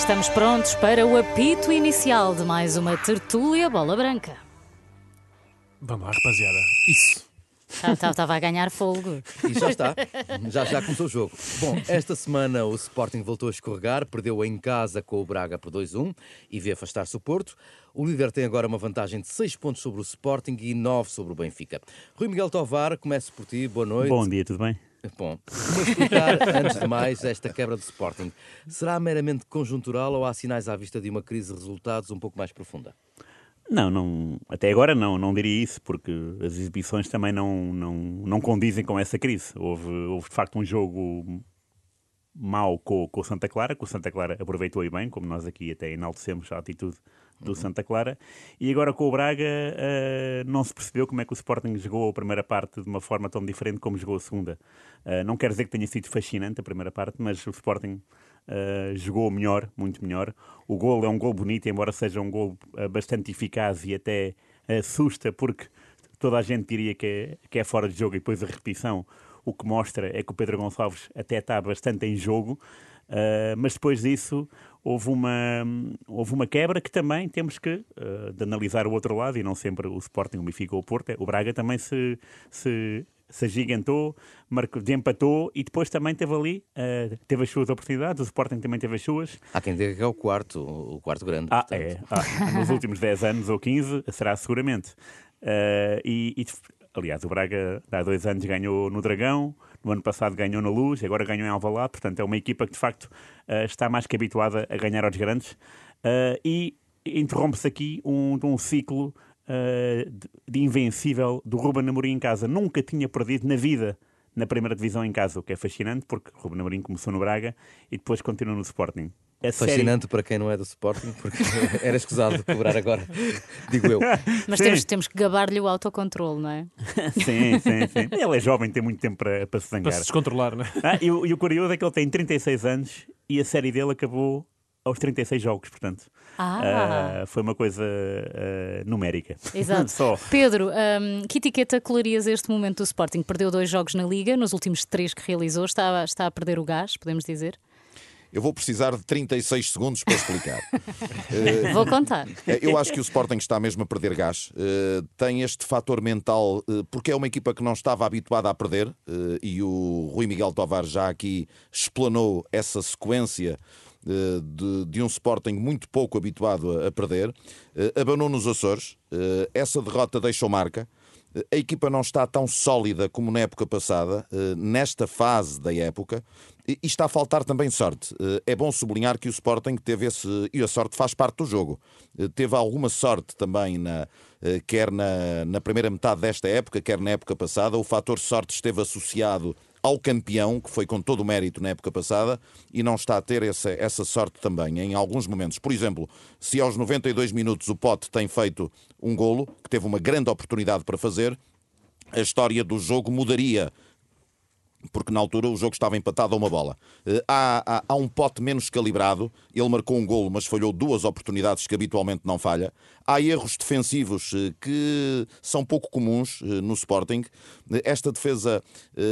Estamos prontos para o apito inicial de mais uma tertúlia bola branca. Vamos lá, rapaziada. Isso. Estava a ganhar fogo. E já está. Já, já começou o jogo. Bom, esta semana o Sporting voltou a escorregar, perdeu em casa com o Braga por 2-1 e vê afastar-se o Porto. O líder tem agora uma vantagem de 6 pontos sobre o Sporting e 9 sobre o Benfica. Rui Miguel Tovar, começo por ti. Boa noite. Bom dia, tudo bem? Bom, vou explicar antes de mais esta quebra do Sporting. Será meramente conjuntural ou há sinais à vista de uma crise de resultados um pouco mais profunda? Não, não, até agora não, não diria isso, porque as exibições também não, não, não condizem com essa crise. Houve, houve de facto um jogo mau com, com o Santa Clara, que o Santa Clara aproveitou e bem, como nós aqui até enaltecemos a atitude do. Santa Clara, e agora com o Braga uh, não se percebeu como é que o Sporting jogou a primeira parte de uma forma tão diferente como jogou a segunda. Uh, não quer dizer que tenha sido fascinante a primeira parte, mas o Sporting uh, jogou melhor, muito melhor. O gol é um gol bonito, embora seja um gol bastante eficaz e até assusta, porque toda a gente diria que é, que é fora de jogo e depois a repetição o que mostra é que o Pedro Gonçalves até está bastante em jogo. Uh, mas depois disso houve uma, houve uma quebra que também temos que uh, de analisar o outro lado e não sempre o Sporting, o Benfica ou o Porto. O Braga também se, se se agigantou, marcou, empatou e depois também teve ali, uh, teve as suas oportunidades, o Sporting também teve as suas. Há quem diga que é o quarto, o quarto grande. Ah, portanto. é. Ah, nos últimos 10 anos ou 15 será seguramente. Uh, e, e, aliás, o Braga há dois anos ganhou no Dragão, no ano passado ganhou na Luz, agora ganhou em Alvalade, portanto é uma equipa que de facto uh, está mais que habituada a ganhar aos grandes. e interrompe-se aqui um, um ciclo uh, de invencível do Ruben Amorim em casa. Nunca tinha perdido na vida na primeira divisão em casa, o que é fascinante, porque Ruben Amorim começou no Braga e depois continuou no Sporting. É fascinante série... para quem não é do Sporting, porque era escusado de cobrar agora, digo eu. Mas temos, temos que gabar-lhe o autocontrole, não é? sim, sim, sim. Ele é jovem, tem muito tempo para, para se zangar. Para se descontrolar, não é? Ah, e, e o curioso é que ele tem 36 anos e a série dele acabou aos 36 jogos, portanto. Ah. Uh, foi uma coisa uh, numérica. Exato. Só. Pedro, um, que etiqueta colorias este momento do Sporting? Perdeu dois jogos na Liga, nos últimos três que realizou, está, está a perder o gás, podemos dizer? Eu vou precisar de 36 segundos para explicar. uh, vou contar. Eu acho que o Sporting está mesmo a perder gás. Uh, tem este fator mental, uh, porque é uma equipa que não estava habituada a perder, e o Rui Miguel Tovar já aqui explanou essa sequência de, de, um Sporting muito pouco habituado a, a perder. Abanou nos Açores. Essa derrota deixou marca. A equipa não está tão sólida como na época passada, nesta fase da época, e, está a faltar também sorte. É bom sublinhar que o Sporting teve esse. E a sorte faz parte do jogo. Teve alguma sorte também, na, quer na, na primeira metade desta época, quer na época passada. O fator sorte esteve associado ao campeão, que foi com todo o mérito na época passada, e não está a ter essa, essa sorte também em alguns momentos. Por exemplo, se aos 92 minutos o Pote tem feito um golo, que teve uma grande oportunidade para fazer, a história do jogo mudaria porque na altura o jogo estava empatado a uma bola. Eh, há, há, há, um pote menos calibrado, ele marcou um golo, mas falhou duas oportunidades que habitualmente não falha. Há erros defensivos eh, que são pouco comuns eh, no Sporting. Esta defesa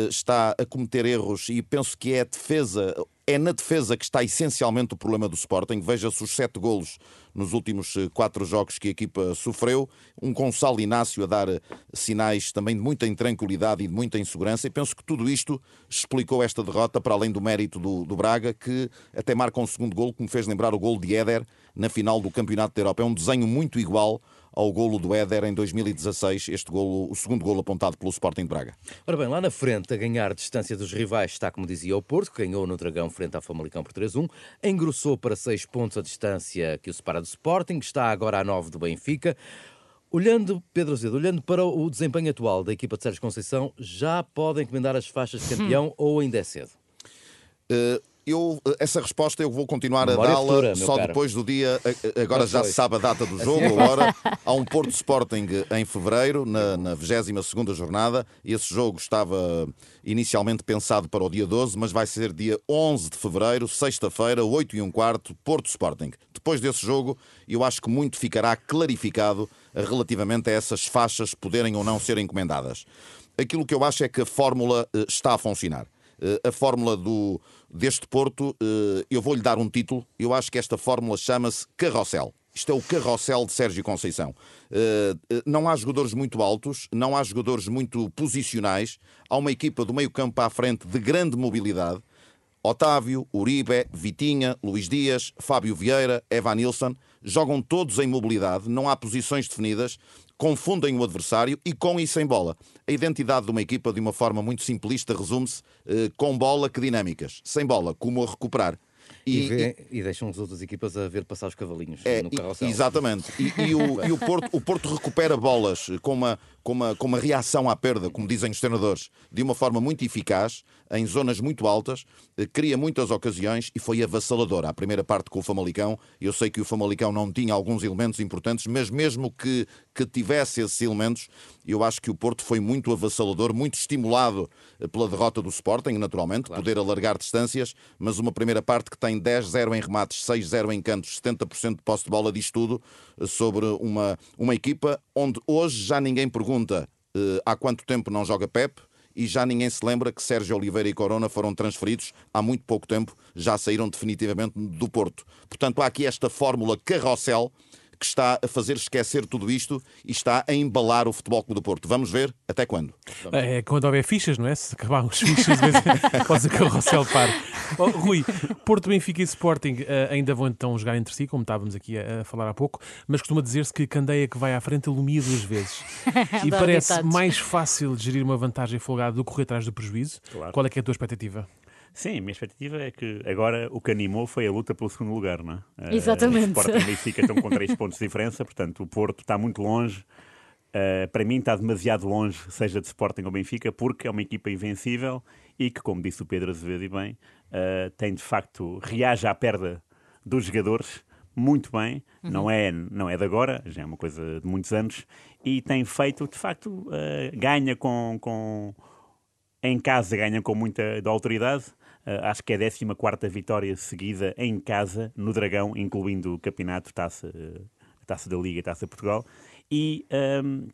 está a cometer erros e penso que é a defesa é na defesa que está essencialmente o problema do Sporting. Veja-se os sete golos nos últimos eh, quatro jogos que a equipa sofreu. Um Gonçalo Inácio a dar eh, sinais também de muita intranquilidade e de muita insegurança. E penso que tudo isto explicou esta derrota, para além do mérito do, do Braga, que até marca um segundo gol, que me fez lembrar o gol de Éder na final do Campeonato da Europa. É um desenho muito igual ao golo do Éder em 2016, este golo, o segundo golo apontado pelo Sporting de Braga. Ora bem, lá na frente, a ganhar distância dos rivais, está, como dizia, o Porto, que ganhou no Dragão frente ao Famalicão por 3-1, engrossou para 6 pontos a distância que o separa do Sporting, está agora a 9 do Benfica. Olhando, Pedro Azevedo, olhando para o desempenho atual da equipa de Sérgio Conceição, já pode encomendar as faixas de campeão ou ainda é cedo? Uh, eu, essa resposta eu vou continuar Memória a dá-la só caro. depois do dia. Agora já se sabe a data do jogo, agora há um Porto Sporting em fevereiro, na, na 22 jornada. Esse jogo estava inicialmente pensado para o dia 12, mas vai ser dia 11 de fevereiro, sexta-feira, 8 e um quarto, Porto Sporting. Depois desse jogo, eu acho que muito ficará clarificado relativamente a essas faixas poderem ou não ser encomendadas. Aquilo que eu acho é que a fórmula eh, está a funcionar a fórmula do, deste Porto, eu vou-lhe dar um título. Eu acho que esta fórmula chama-se Carrossel. Isto é o carrossel de Sérgio Conceição. não há jogadores muito altos, não há jogadores muito posicionais. Há uma equipa do meio campo à frente de grande mobilidade. Otávio, Uribe, Vitinha, Luís Dias, Fábio Vieira, Evan Nilsson jogam todos em mobilidade, não há posições definidas, confundem o adversário e com e sem bola. A identidade de uma equipa, de uma forma muito simplista, resume-se eh, com bola que dinâmicas, sem bola, como a recuperar. E, e, vê, e, deixam as outras equipas a ver passar os cavalinhos é, no carrossel. Exatamente. E, e, o, e o, Porto, o Porto recupera bolas com uma, com, uma, com uma reação à perda, como dizem os treinadores, de uma forma muito eficaz, em zonas muito altas, eh, cria muitas ocasiões e foi avassaladora. A primeira parte com o Famalicão, eu sei que o Famalicão não tinha alguns elementos importantes, mas mesmo que, que tivesse esses elementos, eu acho que o Porto foi muito avassalador, muito estimulado eh, pela derrota do Sporting, naturalmente, claro. poder alargar distâncias, mas uma primeira parte que tem 10-0 em remates, 6-0 em cantos, 70% de posse de bola, diz tudo eh, sobre uma, uma equipa onde hoje já ninguém pergunta pergunta uh, há quanto tempo não joga Pep e já ninguém se lembra que Sérgio Oliveira e Corona foram transferidos há muito pouco tempo, já saíram definitivamente do Porto. Portanto, há aqui esta fórmula carrossel que está a fazer esquecer tudo isto e está a embalar o Futebol Clube do Porto. Vamos ver até quando. É quando houver fichas, não é? Se acabar os fichas, pode ser carrossel par. Oh, Rui, Porto, Benfica e Sporting uh, ainda vão então jogar entre si, como estávamos aqui a, a falar há pouco, mas costuma dizer-se que Candeia que vai à frente alumia duas vezes. e parece mais fácil gerir uma vantagem folgada do que correr atrás do prejuízo. Claro. Qual é que é a tua expectativa? Sim, a minha expectativa é que agora o que animou foi a luta pelo segundo lugar, não é? Exatamente. Uh, o Sporting e Benfica estão com 3 pontos de diferença, portanto o Porto está muito longe. Uh, para mim está demasiado longe, seja de Sporting ou Benfica, porque é uma equipa invencível e que, como disse o Pedro Azevedo e bem, uh, tem de facto, reage à perda dos jogadores muito bem, uhum. não, é, não é de agora, já é uma coisa de muitos anos, e tem feito, de facto, uh, ganha com, com. Em casa ganha com muita autoridade, Uh, acho que é a 14 vitória seguida em casa, no Dragão, incluindo o campeonato, taça, uh, taça da Liga e taça de Portugal. E, um,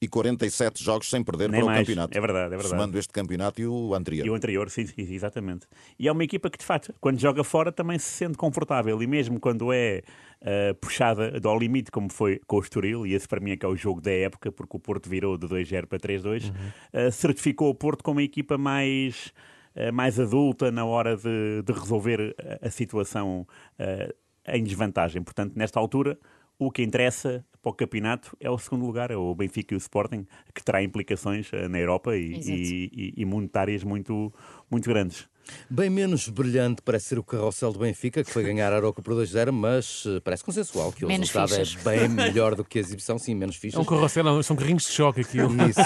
e 47 jogos sem perder para mais. o campeonato. É verdade, é verdade. Somando este campeonato e o anterior. E o anterior, sim, sim, exatamente. E é uma equipa que, de facto, quando joga fora também se sente confortável. E mesmo quando é uh, puxada ao limite, como foi com o Estoril, e esse para mim é que é o jogo da época, porque o Porto virou de 2-0 para 3-2, uhum. uh, certificou o Porto como a equipa mais eh, mais adulta na hora de, de resolver a, a situação uh, em desvantagem. Portanto, nesta altura, o que interessa para o campeonato é o segundo lugar, é o Benfica e o Sporting, que terá implicações uh, na Europa e, e, e, monetárias muito, muito grandes. Bem menos brilhante parece ser o carrossel do Benfica, que foi ganhar a Aroca por 2-0, mas parece consensual que o menos resultado é fichas. é bem melhor do que a exibição, sim, menos fichas. É um carrossel, são carrinhos de choque aquilo. Isso.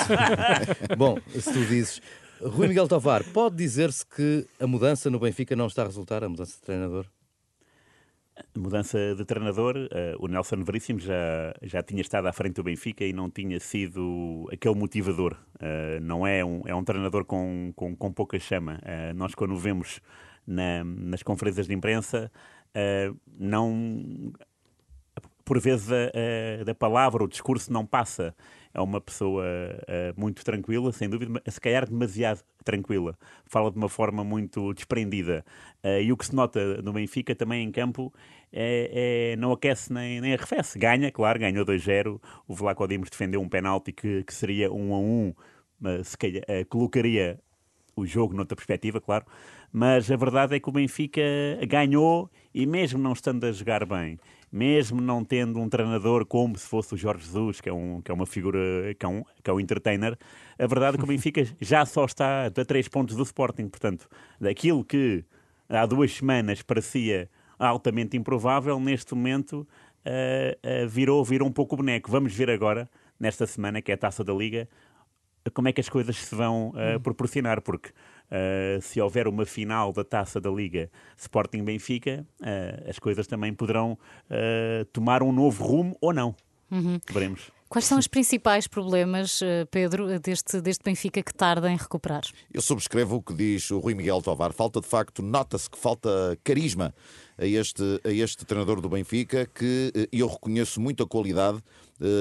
Bom, se tu dizes. Rui Miguel Tovar, pode dizer-se que a mudança no Benfica não está a resultar, a mudança de treinador? Mudança de treinador, uh, o Nelson Veríssimo já, já tinha estado à frente do Benfica e não tinha sido aquele motivador. Uh, não é um, é um treinador com, com, com pouca chama. Uh, nós, quando o vemos na, nas conferências de imprensa, não. Por vezes a, a, da palavra, o discurso não passa é uma pessoa muito tranquila, sem dúvida, se calhar demasiado tranquila. Fala de uma forma muito desprendida. Uh, e o que se nota no Benfica também em campo é, é não aquece nem, nem arrefece. Ganha, claro, ganhou 2-0. O Vlaco Dimos defendeu um penalti que, que seria 1 a 1, mas se calhar, uh, colocaria o jogo noutra perspectiva, claro. Mas a verdade é que o Benfica ganhou e mesmo não estando a jogar bem mesmo não tendo um treinador como se fosse o Jorge Jesus, que é, um, que é uma figura, que é um, que é um entertainer, a verdade é que o Benfica já só está a três pontos do Sporting. Portanto, daquilo que há duas semanas parecia altamente improvável, neste momento uh, uh, virou, virou um pouco o boneco. Vamos ver agora, nesta semana, que é a taça da Liga, como é que as coisas se vão uh, proporcionar, porque uh, se houver uma final da taça da Liga Sporting-Benfica, uh, as coisas também poderão tomar um novo rumo ou não. Uhum. Veremos. Quais são os principais problemas, Pedro, deste, deste Benfica que tarda em recuperar? Eu subscrevo o que diz o Rui Miguel Tovar. Falta, de facto, nota-se que falta carisma a este, a este treinador do Benfica, que eu reconheço muita qualidade.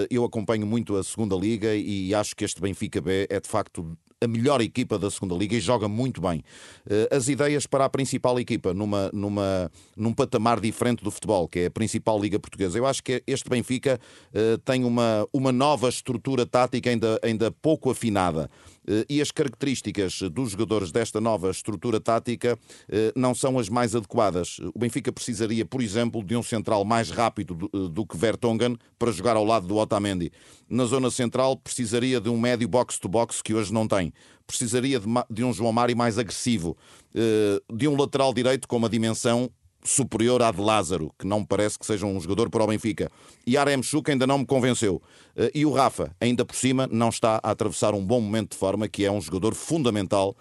Eu acompanho muito a segunda Liga e acho que este Benfica B é, de facto, a melhor equipa da segunda liga e joga muito bem. Uh, as ideias para a principal equipa numa, numa, num patamar diferente do futebol, que é a principal liga portuguesa. Eu acho que este Benfica uh, tem uma, uma nova estrutura tática ainda, ainda pouco afinada. Eh, e as características dos jogadores desta nova estrutura tática eh, não são as mais adequadas. O Benfica precisaria, por exemplo, de um central mais rápido do, eh, do que Vertonghen para jogar ao lado do Otamendi. Na zona central precisaria de um médio box-to-box que hoje não tem. Precisaria de um João Mário mais agressivo, de um lateral direito com uma dimensão superior à de Lázaro, que não me parece que seja um jogador para o Benfica. E Aremchuk ainda não me convenceu. Eh, e o Rafa, ainda por cima, não está a atravessar um bom momento de forma, que é um jogador fundamental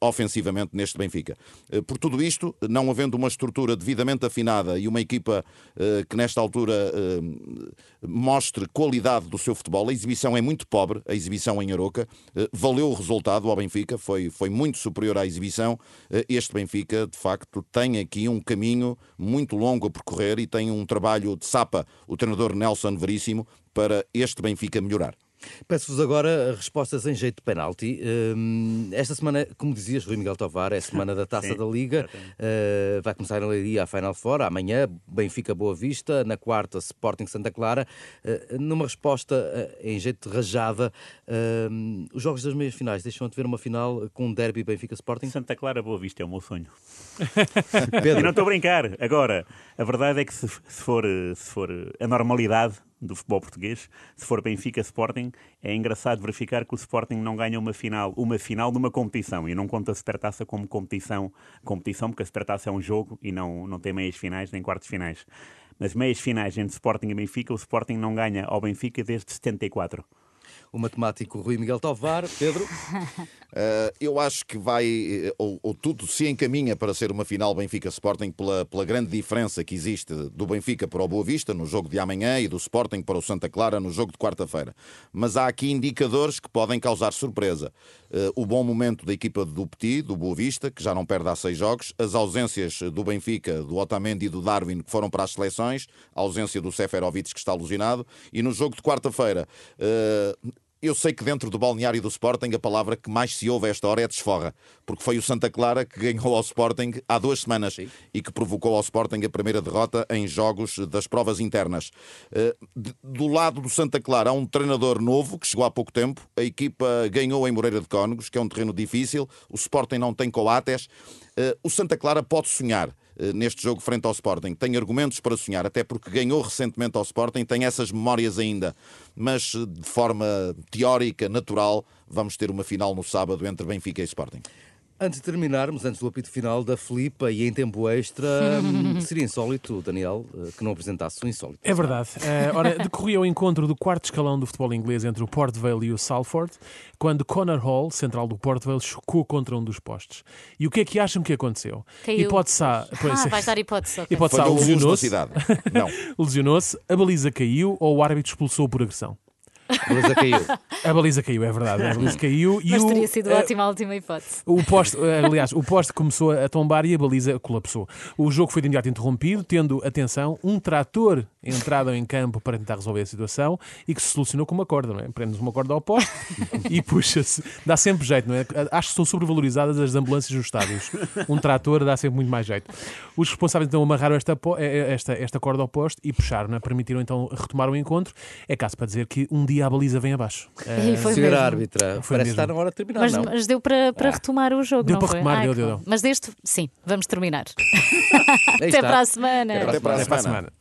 ofensivamente neste Benfica. Uh, por tudo isto, não havendo uma estrutura devidamente afinada e uma equipa uh, que nesta altura mostre qualidade do seu futebol, a exibição é muito pobre, a exibição em Aroca, valeu o resultado ao Benfica, foi, foi muito superior à exibição. este Benfica, de facto, tem aqui um caminho muito longo a percorrer e tem um trabalho de sapa, o treinador Nelson Veríssimo, para este Benfica melhorar. Peço-vos agora respostas em jeito de penalti. Hum, esta semana, como dizias, Rui Miguel Tovar, é semana da Taça Sim, da Liga. Uh, vai começar em Leiria a Final Four. Amanhã, Benfica Boa Vista. Na quarta, Sporting Santa Clara. Uh, numa resposta uh, em jeito de rajada, hum, os jogos das meias finais deixam de ver uma final com um derby Benfica Sporting? Santa Clara Boa Vista é o meu sonho. Pedro. E não estou a brincar. Agora, a verdade é que se, for, se for a normalidade do futebol português, se for Benfica Sporting, é engraçado verificar que o Sporting não ganha uma final, uma final de uma competição e não conta a Supertaça como competição, competição porque a Supertaça é um jogo e não, não tem meias finais nem quartos finais. Mas meias finais entre Sporting e Benfica, o Sporting não ganha ao Benfica desde 74 o matemático Rui Miguel Tovar. Pedro? uh, eu acho que vai, eh, ou, ou, tudo se encaminha para ser uma final Benfica-Sporting pela, pela grande diferença que existe do Benfica para o Boa Vista no jogo de amanhã e do Sporting para o Santa Clara no jogo de quarta-feira. Mas há aqui indicadores que podem causar surpresa. Uh, o bom momento da equipa do Petit, do Boa Vista, que já não perde há seis jogos, as ausências do Benfica, do Otamendi e do Darwin, que foram para as seleções, a ausência do Seferovic, que está alucinado, e no jogo de quarta-feira. Uh, eu sei que dentro do balneário do Sporting a palavra que mais se ouve a esta hora é desforra, porque foi o Santa Clara que ganhou ao Sporting há duas semanas Sim. e que provocou ao Sporting a primeira derrota em jogos das provas internas. Eh, do lado do Santa Clara há um treinador novo que chegou há pouco tempo, a equipa ganhou em Moreira de Cónegos, que é um terreno difícil, o Sporting não tem coates, o Santa Clara pode sonhar eh, neste jogo frente ao Sporting. Tem argumentos para sonhar, até porque ganhou recentemente ao Sporting, tem essas memórias ainda. Mas eh, de forma teórica, natural, vamos ter uma final no sábado entre Benfica e Sporting. Antes de terminarmos, antes do apito final da Filipa e em tempo extra, seria insólito, Daniel, eh, que não apresentasse o insólito. É verdade. Uh, ora, decorria o encontro do quarto escalão do futebol inglês entre o Port Vale e o Salford, quando Connor Hall, central do Port Vale, chocou contra um dos postes. E o que é que acham que aconteceu? Caiu. Hipótese A. Pois, ah, vais dar hipótese. Okay. Hipótese A, lesionou-se. Não. lesionou-se, a baliza caiu ou o árbitro expulsou por agressão? A baliza caiu. A baliza caiu, é verdade. A baliza caiu. E Mas teria sido uh, ótima a última hipótese. O poste, uh, aliás, o poste começou a tombar e a baliza colapsou. O jogo foi de imediato interrompido, tendo, atenção, um trator entrado em campo para tentar resolver a situação e que se solucionou com uma corda, não é? Prendes uma corda ao poste e puxa-se. Dá sempre jeito, não é? Acho que são sobrevalorizadas as ambulâncias nos estádios. Um trator dá sempre muito mais jeito. Os responsáveis então amarraram esta, esta, esta corda ao poste e puxaram, é? permitiram então retomar o encontro. É caso para dizer que um dia a baliza vem abaixo. E foi Senhora mesmo. árbitra, foi parece mesmo. estar na hora de terminar. Mas, não? mas deu para, para ah. retomar o jogo. Deu para foi? retomar, Ai, deu, deu, deu. Mas deste, sim, vamos terminar. Até para a semana. Até para a semana.